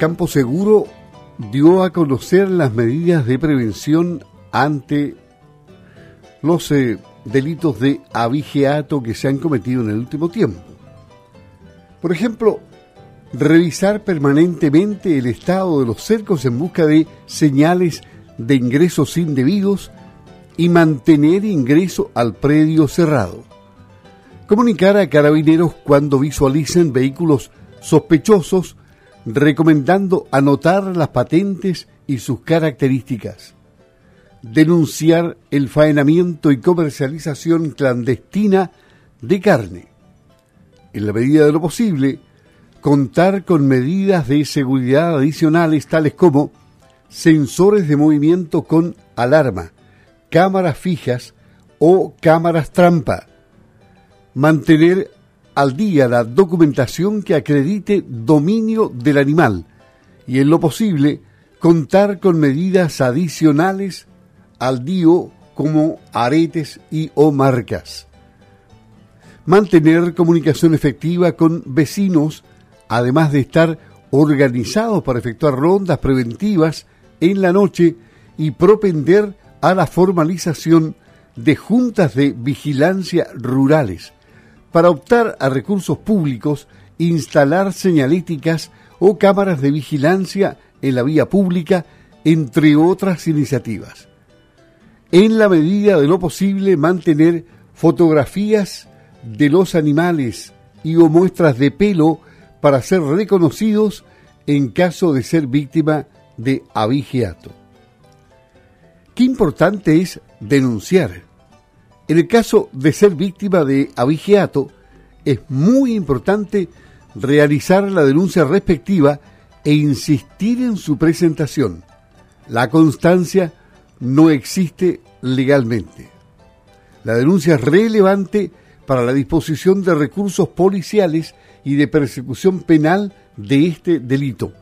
Campo Seguro dio a conocer las medidas de prevención ante los eh, delitos de abigeato que se han cometido en el último tiempo. Por ejemplo, revisar permanentemente el estado de los cercos en busca de señales de ingresos indebidos y mantener ingreso al predio cerrado. Comunicar a carabineros cuando visualicen vehículos sospechosos, recomendando anotar las patentes y sus características. Denunciar el faenamiento y comercialización clandestina de carne. En la medida de lo posible, contar con medidas de seguridad adicionales tales como sensores de movimiento con alarma, cámaras fijas o cámaras trampa. Mantener al día la documentación que acredite dominio del animal y en lo posible contar con medidas adicionales al DIO como aretes y o marcas. Mantener comunicación efectiva con vecinos, además de estar organizados para efectuar rondas preventivas en la noche y propender a la formalización de juntas de vigilancia rurales para optar a recursos públicos, instalar señaléticas o cámaras de vigilancia en la vía pública, entre otras iniciativas. En la medida de lo posible, mantener fotografías de los animales y o muestras de pelo para ser reconocidos en caso de ser víctima de abigeato. Qué importante es denunciar. En el caso de ser víctima de abigeato, es muy importante realizar la denuncia respectiva e insistir en su presentación. La constancia no existe legalmente. La denuncia es relevante para la disposición de recursos policiales y de persecución penal de este delito.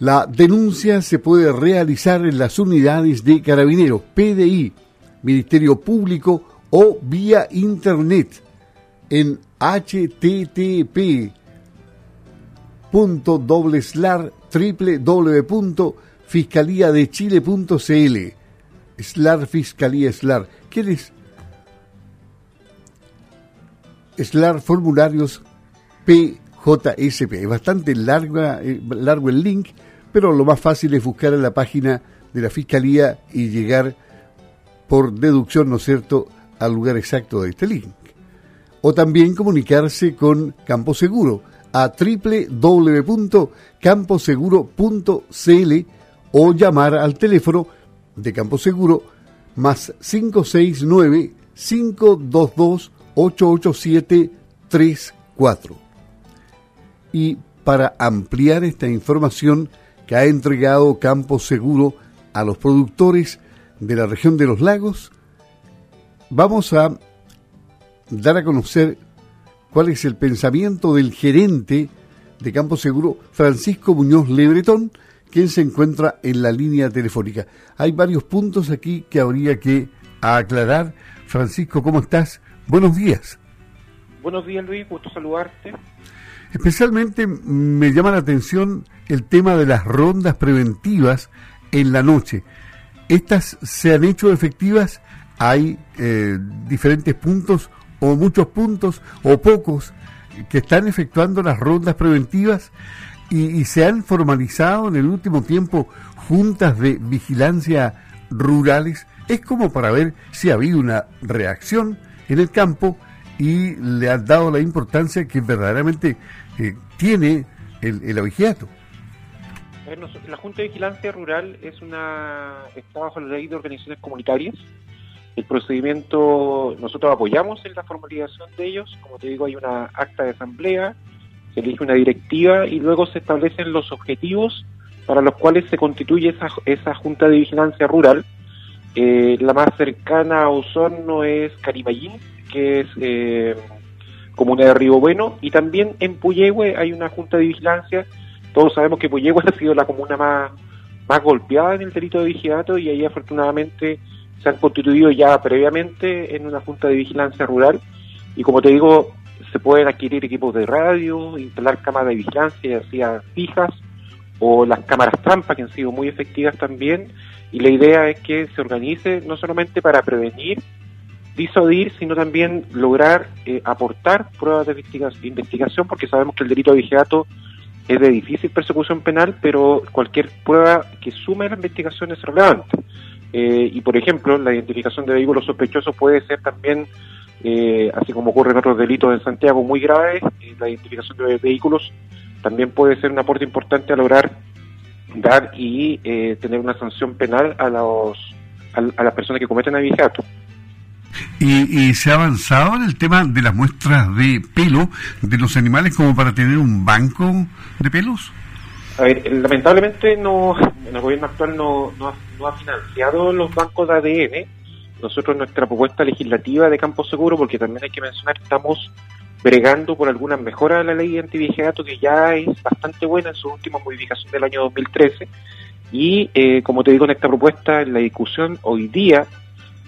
La denuncia se puede realizar en las unidades de carabineros, PDI, Ministerio Público o vía internet en http www.fiscaliadechile.cl Slar Fiscalía Slar. ¿Quieres? Slar Formularios PJSP. Es bastante eh, largo el link, pero lo más fácil es buscar en la página de la Fiscalía y llegar por deducción, ¿no es cierto?, al lugar exacto de este link. O también comunicarse con Campo Seguro a www.camposeguro.cl o llamar al teléfono de Campo Seguro más 569 522 887 34. Y para ampliar esta información, que ha entregado Campo Seguro a los productores de la región de los lagos, vamos a dar a conocer cuál es el pensamiento del gerente de Campo Seguro, Francisco Muñoz Lebretón, quien se encuentra en la línea telefónica. Hay varios puntos aquí que habría que aclarar. Francisco, ¿cómo estás? Buenos días. Buenos días, Luis, gusto saludarte. Especialmente me llama la atención el tema de las rondas preventivas en la noche. ¿Estas se han hecho efectivas? ¿Hay eh, diferentes puntos o muchos puntos o pocos que están efectuando las rondas preventivas y, se han formalizado en el último tiempo juntas de vigilancia rurales? Es como para ver si ha habido una reacción en el campo y le han dado la importancia que verdaderamente eh, tiene el, el. La Junta de Vigilancia Rural es una está bajo la ley de organizaciones comunitarias. El procedimiento, nosotros apoyamos en la formalización de ellos. Como te digo, hay una acta de asamblea, se elige una directiva y luego se establecen los objetivos para los cuales se constituye esa, esa Junta de Vigilancia Rural. Eh, la más cercana a Osorno es Carimayín, que es eh, comuna de Río Bueno, y también en Puyehue hay una junta de vigilancia. Todos sabemos que Puyehue ha sido la comuna más, más golpeada en el delito de vigilato y ahí afortunadamente se han constituido ya previamente en una junta de vigilancia rural y como te digo, se pueden adquirir equipos de radio, instalar cámaras de vigilancia, ya fijas o las cámaras trampa que han sido muy efectivas también y la idea es que se organice no solamente para prevenir, disuadir, sino también lograr eh, aportar pruebas de investigación, porque sabemos que el delito de vigiato es de difícil persecución penal, pero cualquier prueba que sume a la investigación es relevante. Eh, y, por ejemplo, la identificación de vehículos sospechosos puede ser también, eh, así como ocurre en otros delitos en Santiago muy graves, la identificación de vehículos también puede ser un aporte importante a lograr dar y eh, tener una sanción penal a los a, las personas que cometen abigeato. ¿Y, ¿Y, se ha avanzado en el tema de las muestras de pelo de los animales como para tener un banco de pelos? A ver, lamentablemente no, el gobierno actual no, ha, financiado los bancos de ADN. Nosotros nuestra propuesta legislativa de Campo Seguro, porque también hay que mencionar, estamos bregando por algunas mejoras de la ley de antivigiato que ya es bastante buena en su última modificación del año 2013 y eh, como te digo en esta propuesta en la discusión hoy día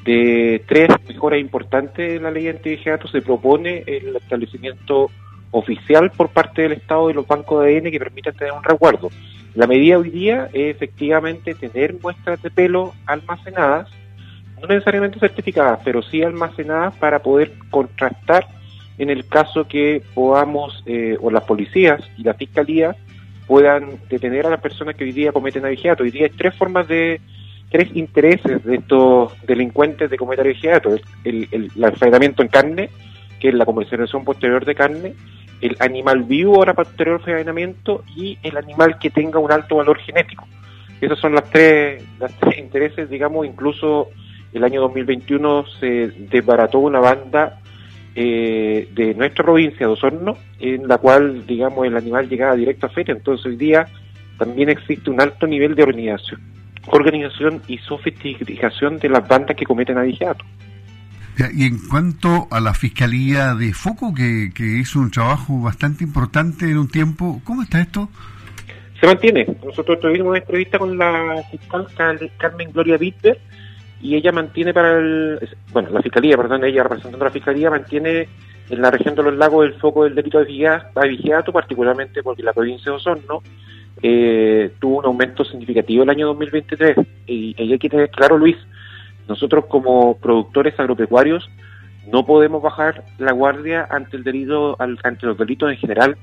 de tres mejoras importantes de la ley de se propone el establecimiento oficial por parte del Estado de los bancos de ADN que permitan tener un resguardo. La medida hoy día es efectivamente tener muestras de pelo almacenadas, no necesariamente certificadas, pero sí almacenadas para poder contrastar en el caso que podamos, eh, o las policías y la fiscalía, puedan detener a las personas que hoy día cometen abigeato. Hoy día hay tres formas de, tres intereses de estos delincuentes de cometer abigeato. El, el, el en carne, que es la comercialización posterior de carne, el animal vivo ahora posterior al envenenamiento y el animal que tenga un alto valor genético. Esos son las tres, las tres intereses, digamos, incluso el año 2021 se desbarató una banda eh, de nuestra provincia de Osorno, en la cual, digamos, el animal llegaba directo a feria. Entonces, hoy día también existe un alto nivel de organización, organización y sofisticación de las bandas que cometen abigeato. Y en cuanto a la Fiscalía de Foco, que, que hizo un trabajo bastante importante en un tiempo, ¿cómo está esto? Se mantiene. Nosotros tuvimos una entrevista con la fiscal Carmen Gloria Wittberg, y ella mantiene para el, bueno, la fiscalía, perdón, ella representando a la fiscalía mantiene en la región de los lagos el foco del delito de vigiato, particularmente porque la provincia de Osorno eh, tuvo un aumento significativo el año 2023. Y, y hay que tener claro, Luis, nosotros como productores agropecuarios no podemos bajar la guardia ante el delito, ante los delitos en general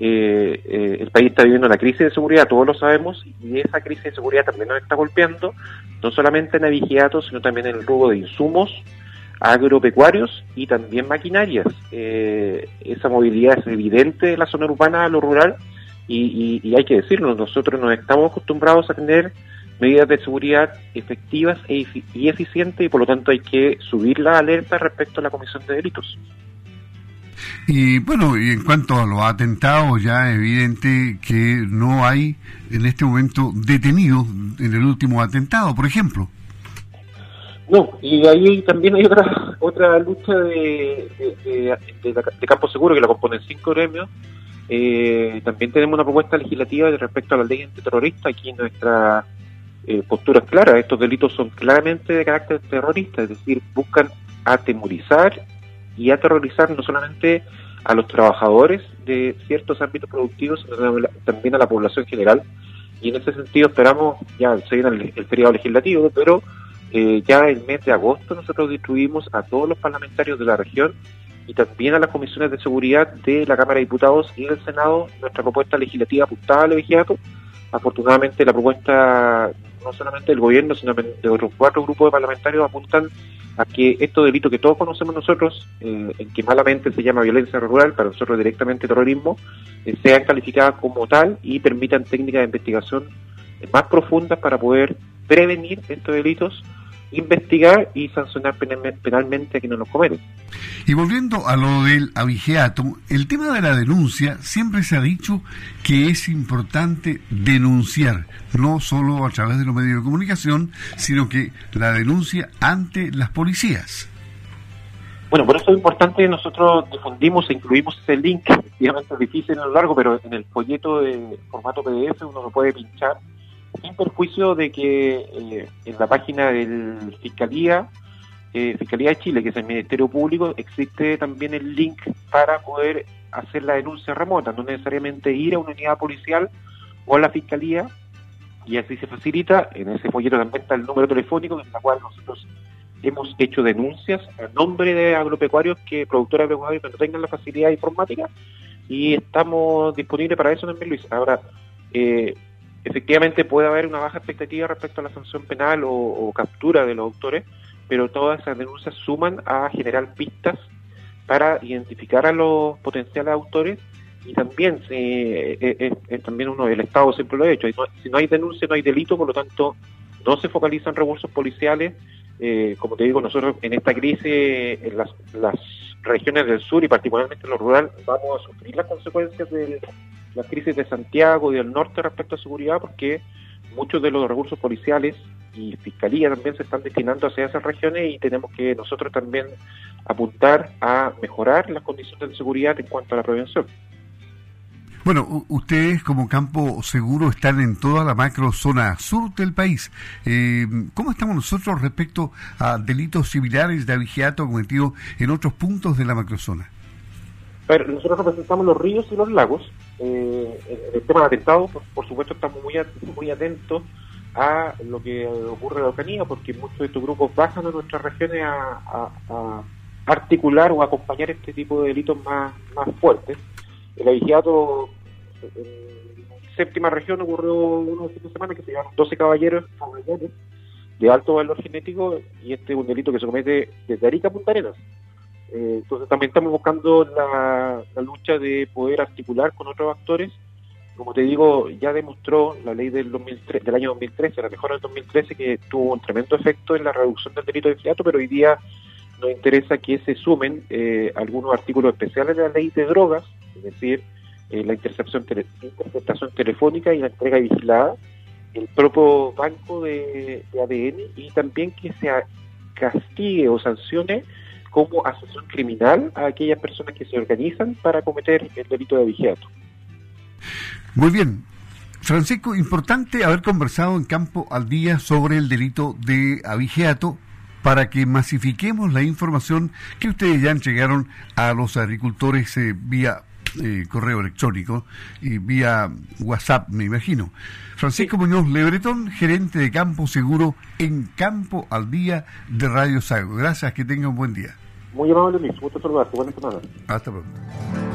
eh, eh, el país está viviendo una crisis de seguridad, todos lo sabemos, y esa crisis de seguridad también nos está golpeando, no solamente en avigiatos, sino también en el robo de insumos agropecuarios y también maquinarias. Eh, esa movilidad es evidente de la zona urbana a lo rural y, hay que decirlo, nosotros nos estamos acostumbrados a tener medidas de seguridad efectivas e y eficientes y por lo tanto hay que subir la alerta respecto a la comisión de delitos. Y bueno, y en cuanto a los atentados, ya es evidente que no hay en este momento detenidos en el último atentado, por ejemplo. No, y ahí también hay otra otra lucha de, de, campo seguro que la componen cinco gremios. Eh, también tenemos una propuesta legislativa respecto a la ley antiterrorista. Aquí nuestra eh, postura es clara. Estos delitos son claramente de carácter terrorista, es decir, buscan atemorizar y aterrorizar no solamente a los trabajadores de ciertos ámbitos productivos, sino también a la población general. Y en ese sentido esperamos, ya se viene el, feriado legislativo, pero eh, ya el mes de agosto nosotros distribuimos a todos los parlamentarios de la región y también a las comisiones de seguridad de la Cámara de Diputados y del Senado nuestra propuesta legislativa apuntada al vigiato. Afortunadamente la propuesta no solamente del gobierno, sino de otros cuatro grupos de parlamentarios apuntan a que estos delitos que todos conocemos nosotros, eh, en que malamente se llama violencia rural, para nosotros directamente terrorismo, eh, sean calificadas como tal y permitan técnicas de investigación más profundas para poder prevenir estos delitos investigar y sancionar penalmente a quienes los cometen. Y volviendo a lo del abigeato, el tema de la denuncia siempre se ha dicho que es importante denunciar, no solo a través de los medios de comunicación, sino que la denuncia ante las policías. Bueno, por eso es importante que nosotros difundimos e incluimos ese link, efectivamente es difícil en lo largo, pero en el folleto de formato PDF uno lo puede pinchar sin perjuicio de que eh, en la página del Fiscalía, eh, Fiscalía de Chile, que es el Ministerio Público, existe también el link para poder hacer la denuncia remota, no necesariamente ir a una unidad policial o a la fiscalía y así se facilita. En ese folleto también está el número telefónico en el cual nosotros hemos hecho denuncias a nombre de agropecuarios que productores agropecuarios que no tengan la facilidad informática y estamos disponibles para eso también, Luis. Ahora, eh, efectivamente puede haber una baja expectativa respecto a la sanción penal o, captura de los autores, pero todas esas denuncias suman a generar pistas para identificar a los potenciales autores y también eh, es, también uno el Estado siempre lo ha hecho. Si no hay denuncia no hay delito por lo tanto no se focalizan recursos policiales. Eh, como te digo nosotros en esta crisis en las, las regiones del sur y particularmente en lo rural vamos a sufrir las consecuencias de la crisis de Santiago y del norte respecto a seguridad porque muchos de los recursos policiales y fiscalía también se están destinando hacia esas regiones y tenemos que nosotros también apuntar a mejorar las condiciones de seguridad en cuanto a la prevención. Bueno, ustedes como campo seguro están en toda la macro zona sur del país. Eh, ¿Cómo estamos nosotros respecto a delitos similares de abigeato cometidos en otros puntos de la macrozona? A nosotros representamos los ríos y los lagos. Eh, el tema de atentados, por, supuesto, estamos muy, muy atentos a lo que ocurre en la Ocanía, porque muchos de estos grupos bajan a nuestras regiones a, articular o acompañar este tipo de delitos más, más fuertes. El abigeato en séptima región ocurrió uno de semana que se llaman 12 caballeros de alto valor genético y este es un delito que se comete desde Arica a Punta Arenas. Eh, entonces también estamos buscando la, lucha de poder articular con otros actores. Como te digo, ya demostró la ley del, 2003, del año 2013, la mejora del 2013, que tuvo un tremendo efecto en la reducción del delito de fiato, pero hoy día nos interesa que se sumen eh, algunos artículos especiales de la ley de drogas, es decir, eh, la intercepción, interceptación telefónica y la entrega vigilada, el propio banco de, ADN y también que se castigue o sancione como asociación criminal a aquellas personas que se organizan para cometer el delito de vigiato. Muy bien. Francisco, importante haber conversado en Campo al Día sobre el delito de abigeato para que masifiquemos la información que ustedes ya entregaron a los agricultores eh, vía eh, correo electrónico y vía WhatsApp, me imagino. Francisco Muñoz Lebretón, gerente de Campo Seguro en Campo al Día de Radio Sago. Gracias, que tenga un buen día. Muy amable, Luis. Muchas gracias. Buenas semana. Hasta pronto.